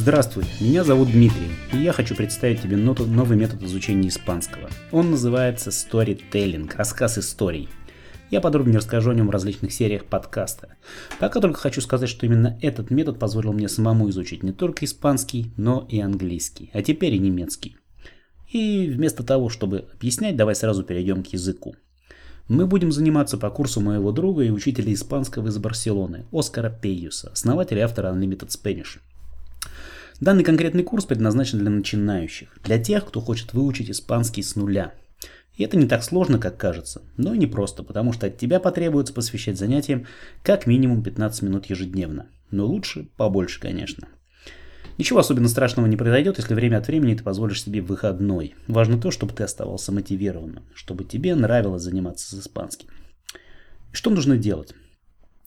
Здравствуй, меня зовут Дмитрий, и я хочу представить тебе новый метод изучения испанского. Он называется Storytelling, рассказ историй. Я подробнее расскажу о нем в различных сериях подкаста. Пока только хочу сказать, что именно этот метод позволил мне самому изучить не только испанский, но и английский, а теперь и немецкий. И вместо того, чтобы объяснять, давай сразу перейдем к языку. Мы будем заниматься по курсу моего друга и учителя испанского из Барселоны, Оскара Пейюса, основателя автора Unlimited Spanish. Данный конкретный курс предназначен для начинающих, для тех, кто хочет выучить испанский с нуля. И это не так сложно, как кажется, но и не просто, потому что от тебя потребуется посвящать занятиям как минимум 15 минут ежедневно. Но лучше побольше, конечно. Ничего особенно страшного не произойдет, если время от времени ты позволишь себе выходной. Важно то, чтобы ты оставался мотивированным, чтобы тебе нравилось заниматься с испанским. Что нужно делать?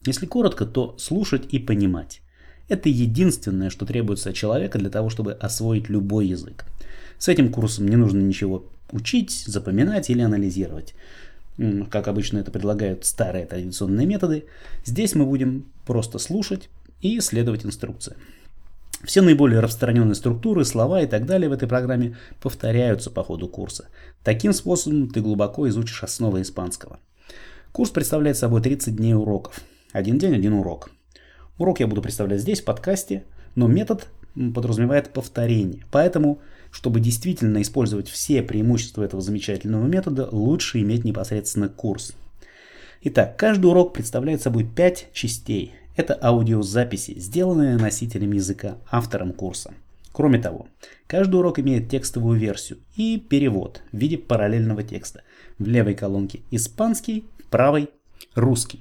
Если коротко, то слушать и понимать. Это единственное, что требуется от человека для того, чтобы освоить любой язык. С этим курсом не нужно ничего учить, запоминать или анализировать. Как обычно это предлагают старые традиционные методы, здесь мы будем просто слушать и следовать инструкции. Все наиболее распространенные структуры, слова и так далее в этой программе повторяются по ходу курса. Таким способом ты глубоко изучишь основы испанского. Курс представляет собой 30 дней уроков. Один день, один урок. Урок я буду представлять здесь, в подкасте, но метод подразумевает повторение. Поэтому, чтобы действительно использовать все преимущества этого замечательного метода, лучше иметь непосредственно курс. Итак, каждый урок представляет собой 5 частей. Это аудиозаписи, сделанные носителем языка, автором курса. Кроме того, каждый урок имеет текстовую версию и перевод в виде параллельного текста. В левой колонке испанский, в правой русский.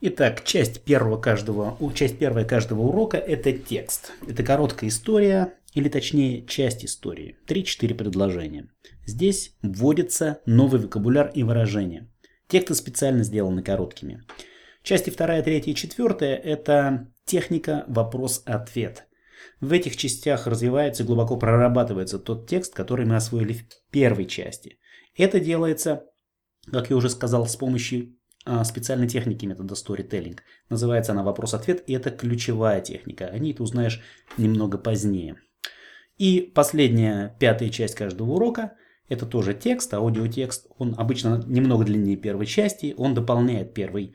Итак, часть, первого каждого, часть первая каждого урока – это текст. Это короткая история, или точнее часть истории. 3-4 предложения. Здесь вводится новый вокабуляр и выражения. Тексты специально сделаны короткими. Части 2, 3 и 4 – это техника вопрос-ответ. В этих частях развивается и глубоко прорабатывается тот текст, который мы освоили в первой части. Это делается, как я уже сказал, с помощью специальной техники метода storytelling. Называется она вопрос-ответ, и это ключевая техника. О ней ты узнаешь немного позднее. И последняя, пятая часть каждого урока – это тоже текст, аудиотекст. Он обычно немного длиннее первой части, он дополняет первый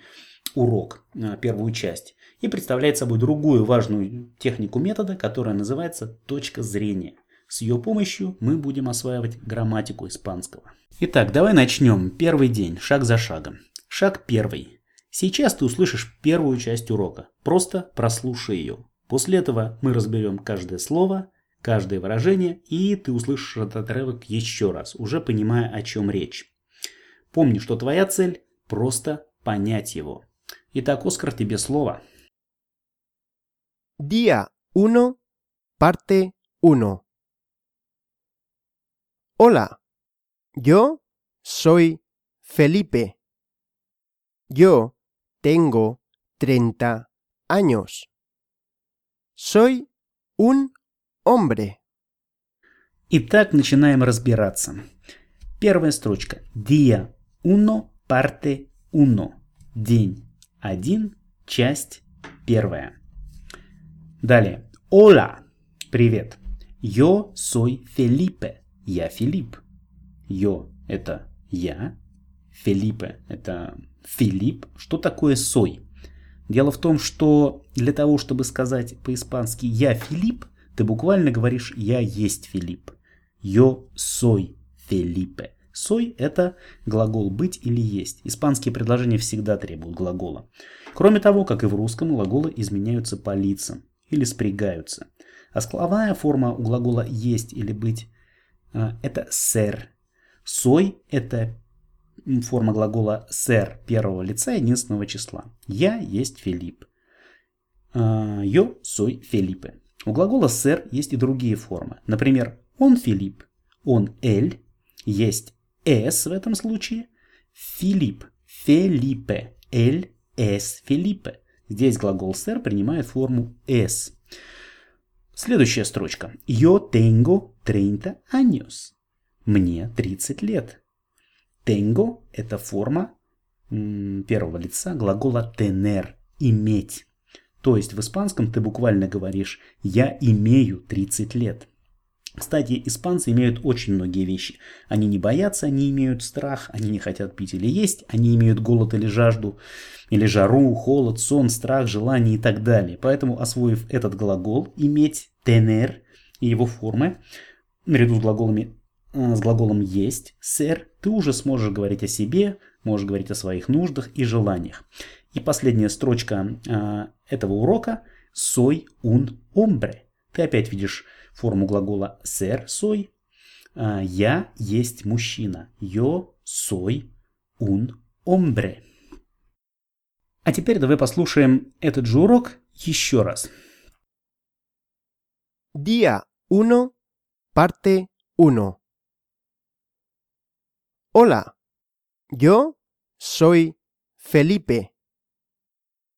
урок, а, первую часть. И представляет собой другую важную технику метода, которая называется точка зрения. С ее помощью мы будем осваивать грамматику испанского. Итак, давай начнем. Первый день, шаг за шагом. Шаг первый. Сейчас ты услышишь первую часть урока. Просто прослушай ее. После этого мы разберем каждое слово, каждое выражение, и ты услышишь этот отрывок еще раз, уже понимая, о чем речь. Помни, что твоя цель – просто понять его. Итак, Оскар, тебе слово. Día 1, parte 1. Hola, yo soy Felipe. Yo tengo 30 años. Soy un hombre. Итак, начинаем разбираться. Первая строчка. Día 1, parte 1. День 1, часть 1. Далее. Hola. Привет. Yo soy Felipe. Я Филипп. Yo – это я. Филиппе – это Филипп. Что такое сой? Дело в том, что для того, чтобы сказать по-испански «я Филипп», ты буквально говоришь «я есть Филипп». «Yo soy Felipe». «Сой» – это глагол «быть» или «есть». Испанские предложения всегда требуют глагола. Кроме того, как и в русском, глаголы изменяются по лицам или спрягаются. А складная форма у глагола «есть» или «быть» – это «ser». «Сой» – это форма глагола «ser» первого лица единственного числа. Я есть Филипп. Yo soy Felipe. У глагола «ser» есть и другие формы. Например, он Филипп, он Эль, есть S в этом случае, Филипп, Фелипе, Эль, S, Филиппе. Здесь глагол ser принимает форму S. Следующая строчка. Yo tengo 30 años. Мне 30 лет. Tengo – это форма первого лица глагола tener – иметь. То есть в испанском ты буквально говоришь «я имею 30 лет». Кстати, испанцы имеют очень многие вещи. Они не боятся, они имеют страх, они не хотят пить или есть, они имеют голод или жажду, или жару, холод, сон, страх, желание и так далее. Поэтому, освоив этот глагол «иметь», «tener» и его формы, наряду с глаголами с глаголом есть, сэр, ты уже сможешь говорить о себе, можешь говорить о своих нуждах и желаниях. И последняя строчка э, этого урока soy un hombre. Ты опять видишь форму глагола ser soy. А, я есть мужчина. Yo soy un hombre. А теперь давай послушаем этот же урок еще раз. Día 1, parte 1. Hola, yo soy Felipe.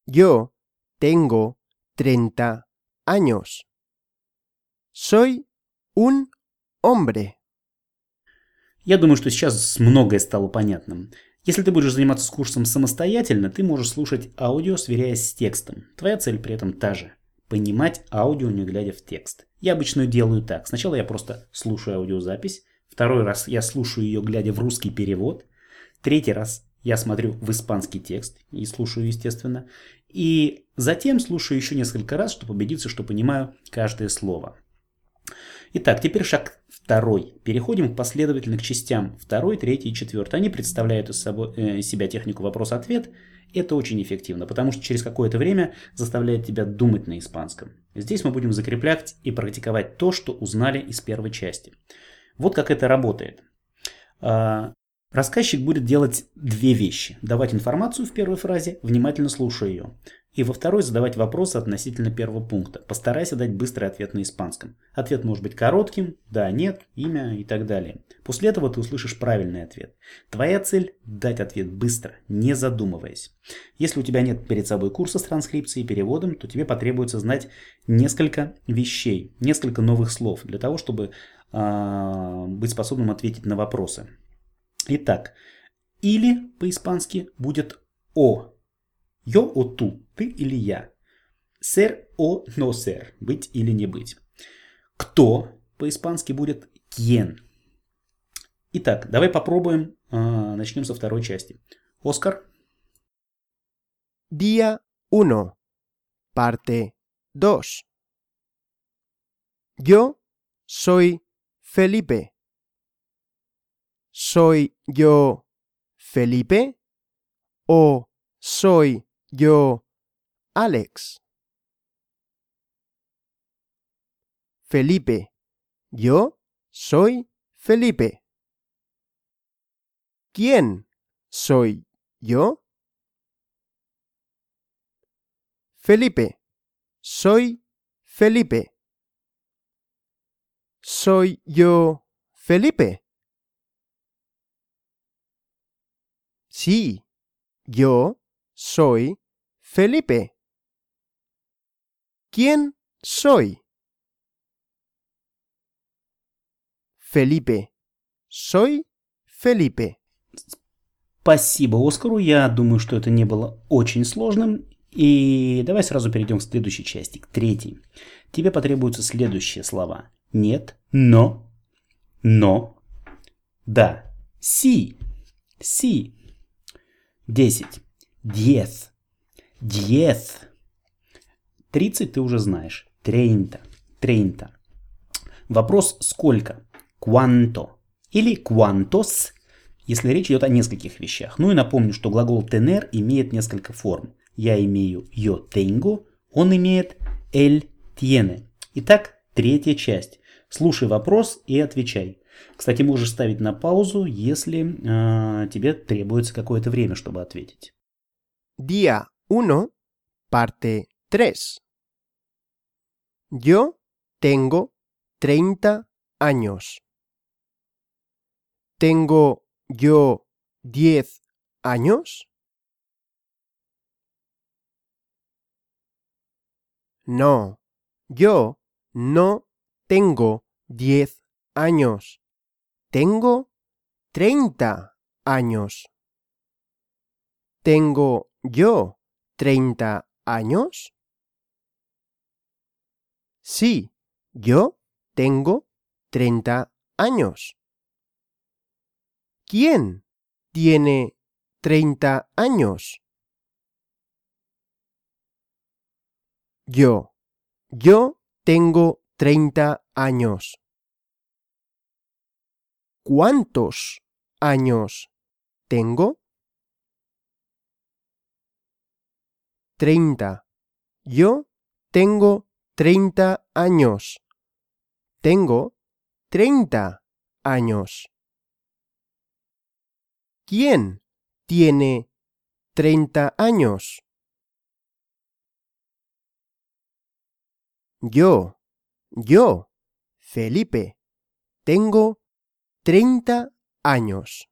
Yo tengo 30 años. Soy un hombre. Я думаю, что сейчас многое стало понятным. Если ты будешь заниматься курсом самостоятельно, ты можешь слушать аудио, сверяясь с текстом. Твоя цель при этом та же – понимать аудио, не глядя в текст. Я обычно делаю так. Сначала я просто слушаю аудиозапись, второй раз я слушаю ее, глядя в русский перевод, третий раз я смотрю в испанский текст и слушаю, естественно, и затем слушаю еще несколько раз, чтобы убедиться, что понимаю каждое слово. Итак, теперь шаг второй. Переходим к частям второй, третий и четвертый. Они представляют из собой, э, себя технику вопрос-ответ. Это очень эффективно, потому что через какое-то время заставляет тебя думать на испанском. Здесь мы будем закреплять и практиковать то, что узнали из первой части. Вот как это работает. А, рассказчик будет делать две вещи. Давать информацию в первой фразе, внимательно слушая ее. И во второй задавать вопросы относительно первого пункта. Постарайся дать быстрый ответ на испанском. Ответ может быть коротким, да, нет, имя и так далее. После этого ты услышишь правильный ответ. Твоя цель – дать ответ быстро, не задумываясь. Если у тебя нет перед собой курса с транскрипцией и переводом, то тебе потребуется знать несколько вещей, несколько новых слов для того, чтобы быть способным ответить на вопросы. Итак, или по-испански будет «о», Yo o tú, ты или я. Ser o no ser, быть или не быть. Кто по-испански будет quién. Итак, давай попробуем. А, начнем со второй части. Оскар. Día 1, parte 2. Yo soy Felipe. ¿Soy yo Felipe? ¿O soy yo, Alex. Felipe. Yo soy Felipe. ¿Quién soy yo? Felipe. Soy Felipe. ¿Soy yo Felipe? Sí, yo soy Felipe. ¿Quién soy? Фелипе. Soy Фелипе. Спасибо Оскару. Я думаю, что это не было очень сложным. И давай сразу перейдем к следующей части, к третьей. Тебе потребуются следующие слова. Нет, но, но, да, си, си. Десять. Диез. Диез. 30 ты уже знаешь. Трейнта. Трейнта. Вопрос сколько? Quanto. Или quantos, если речь идет о нескольких вещах. Ну и напомню, что глагол tener имеет несколько форм. Я имею yo tengo, он имеет él tiene. Итак, третья часть. Слушай вопрос и отвечай. Кстати, можешь ставить на паузу, если э, тебе требуется какое-то время, чтобы ответить. Día 1, parte 3. Yo tengo 30 años. ¿Tengo yo 10 años? No, yo no tengo 10 años. Tengo 30 años. ¿Tengo yo 30 años? Sí, yo tengo 30 años. ¿Quién tiene 30 años? Yo. Yo tengo 30 años. ¿Cuántos años tengo? 30. Yo tengo 30 años. Tengo 30 años. ¿Quién tiene 30 años? Yo, yo, Felipe, tengo 30 años.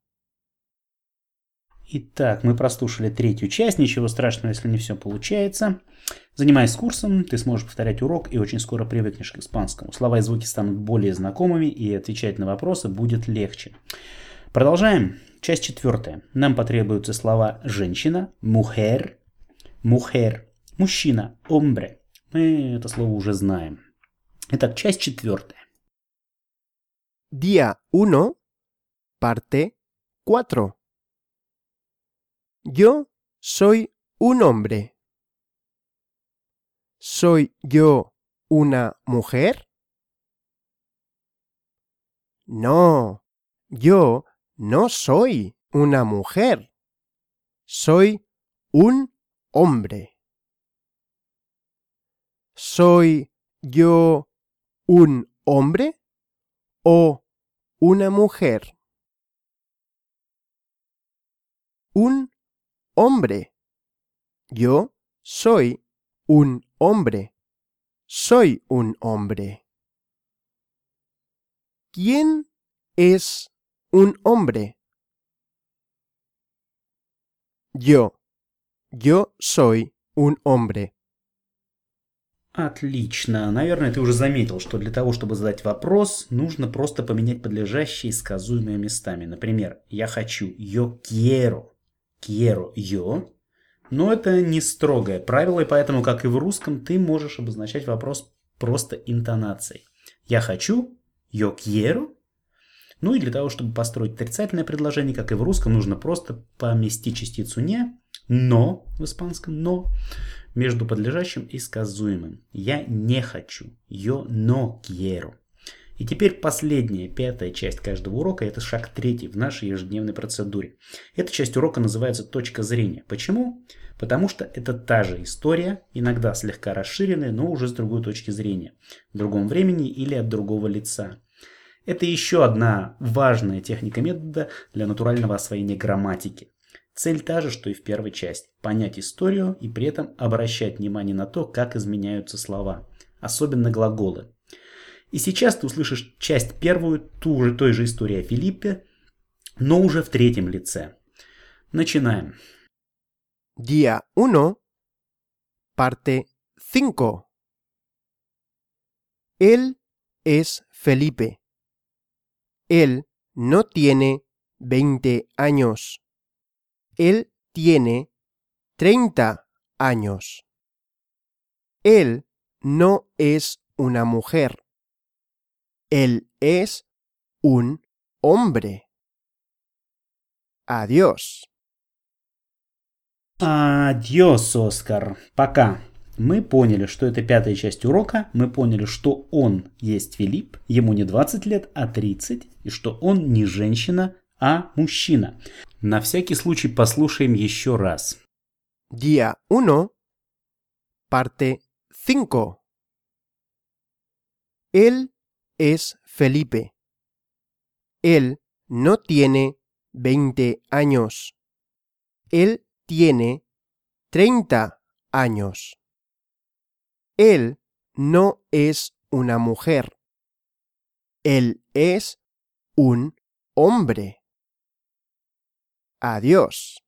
Итак, мы прослушали третью часть. Ничего страшного, если не все получается. Занимаясь курсом, ты сможешь повторять урок и очень скоро привыкнешь к испанскому. Слова и звуки станут более знакомыми, и отвечать на вопросы будет легче. Продолжаем. Часть четвертая. Нам потребуются слова «женщина», «mujer», «mujer», «мужчина», «hombre». Мы это слово уже знаем. Итак, часть четвертая. Día 1, parte 4. Yo soy un hombre. ¿Soy yo una mujer? No, yo no soy una mujer. Soy un hombre. ¿Soy yo un hombre o una mujer? Un hombre. Yo soy un hombre. Soy un hombre. ¿Quién es un hombre? Yo. Yo soy un hombre. Отлично. Наверное, ты уже заметил, что для того, чтобы задать вопрос, нужно просто поменять подлежащие сказуемые местами. Например, я хочу yo quiero, quiero yo. Но это не строгое правило, и поэтому, как и в русском, ты можешь обозначать вопрос просто интонацией. Я хочу, yo quiero. Ну и для того, чтобы построить отрицательное предложение, как и в русском, нужно просто поместить частицу не, но в испанском но между подлежащим и сказуемым. Я не хочу. Yo no quiero. И теперь последняя, пятая часть каждого урока, это шаг третий в нашей ежедневной процедуре. Эта часть урока называется «Точка зрения». Почему? Потому что это та же история, иногда слегка расширенная, но уже с другой точки зрения, в другом времени или от другого лица. Это еще одна важная техника метода для натурального освоения грамматики. Цель та же, что и в первой части – понять историю и при этом обращать внимание на то, как изменяются слова, особенно глаголы. И сейчас ты услышишь часть первую ту же, той же истории о Филиппе, но уже в третьем лице. Начинаем. Día 1, parte 5. Él es Felipe. Él no tiene 20 años. Él tiene 30 años. Él no es una mujer. Él es un hombre. Adiós. Адьос, Оскар. Пока. Мы поняли, что это пятая часть урока. Мы поняли, что он есть Филипп. Ему не 20 лет, а 30. И что он не женщина, а мужчина. На всякий случай послушаем еще раз. Día 1, parte 5. Él es Felipe. Él no tiene 20 años. Él tiene 30 años. Él no es una mujer. Él es un hombre. Adiós.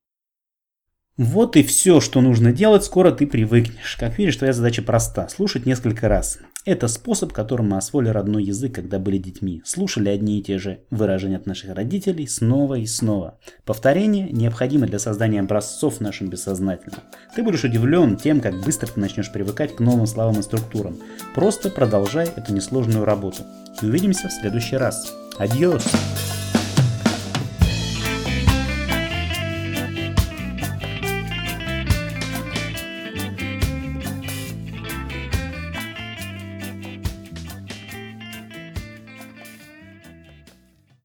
Вот и все, что нужно делать, скоро ты привыкнешь. Как видишь, твоя задача проста – слушать несколько раз. Это способ, которым мы освоили родной язык, когда были детьми. Слушали одни и те же выражения от наших родителей снова и снова. Повторение необходимо для создания образцов в нашем бессознательном. Ты будешь удивлен тем, как быстро ты начнешь привыкать к новым словам и структурам. Просто продолжай эту несложную работу. И увидимся в следующий раз. Адьос!